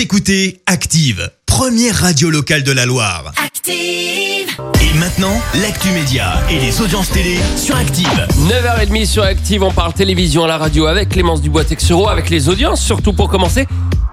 Vous écoutez Active, première radio locale de la Loire. Active. Et maintenant, l'actu média et les audiences télé sur Active. 9h30 sur Active, on parle télévision à la radio avec Clémence Dubois-Texero, avec les audiences, surtout pour commencer.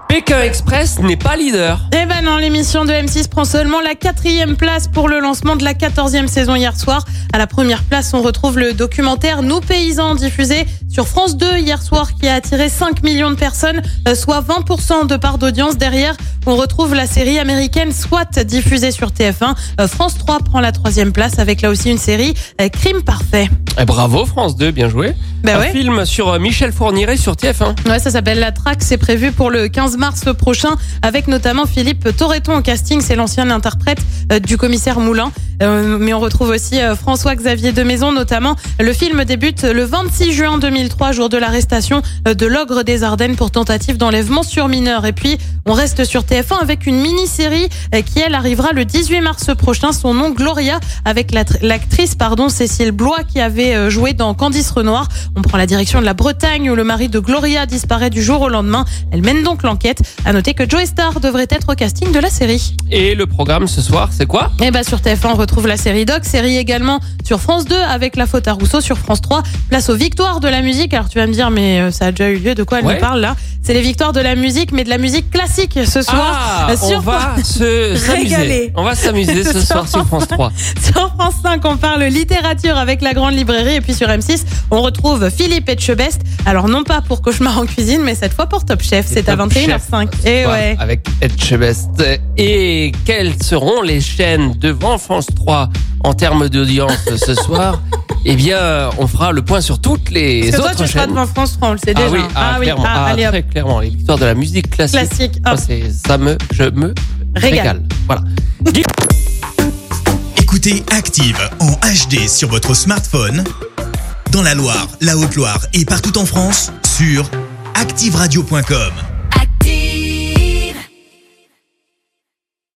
Pékin Express n'est pas leader. Eh ben non, l'émission de M6 prend seulement la quatrième place pour le lancement de la quatorzième saison hier soir. À la première place, on retrouve le documentaire Nous paysans diffusé sur France 2 hier soir qui a attiré 5 millions de personnes, euh, soit 20% de part d'audience. Derrière, on retrouve la série américaine SWAT diffusée sur TF1. Euh, France 3 prend la troisième place avec là aussi une série euh, Crime Parfait. Eh, bravo France 2, bien joué. Bah Un ouais. film sur euh, Michel Fourniret sur TF1. Ouais, ça s'appelle La Traque. C'est prévu pour le 15 mars prochain, avec notamment Philippe Torreton au casting. C'est l'ancien interprète euh, du commissaire Moulin. Euh, mais on retrouve aussi François-Xavier de Maison, notamment. Le film débute le 26 juin 2003, jour de l'arrestation de l'ogre des Ardennes pour tentative d'enlèvement sur mineur. Et puis, on reste sur TF1 avec une mini-série qui, elle, arrivera le 18 mars prochain. Son nom, Gloria, avec la- l'actrice, pardon, Cécile Blois, qui avait joué dans Candice Renoir. On prend la direction de la Bretagne où le mari de Gloria disparaît du jour au lendemain. Elle mène donc l'enquête. À noter que Joey Star devrait être au casting de la série. Et le programme ce soir, c'est quoi? Et bah sur TF1 on retrouve la série Doc, série également sur France 2 avec La Faute à Rousseau sur France 3. Place aux victoires de la musique. Alors tu vas me dire mais euh, ça a déjà eu lieu. De quoi elle Ouais. nous parle là? C'est les victoires de la musique, mais de la musique classique ce soir. Ah, euh, on va se s'amuser. Régaler. On va s'amuser ce soir sur France 3. sur France 5 on parle littérature avec la grande librairie et puis sur M6 on retrouve Philippe Etchebest. Alors non pas pour Cauchemar en cuisine, mais cette fois pour Top Chef. C'est à Top 21h05. Et Voilà, ouais. Avec Etchebest. Et quelles seront les chaînes devant France 3 en termes d'audience ce soir Eh bien, on fera le point sur toutes les Parce que toi tu seras chaînes. devant France 3, on le sait ah déjà. oui, ah, clairement, ah, ah, allez très clairement, les victoires de la musique classique. Classique, Ça, hop. c'est ça me, je me Régale. régale. Voilà. Écoutez Active en HD sur votre smartphone, dans la Loire, la Haute-Loire et partout en France, sur activeradio.com.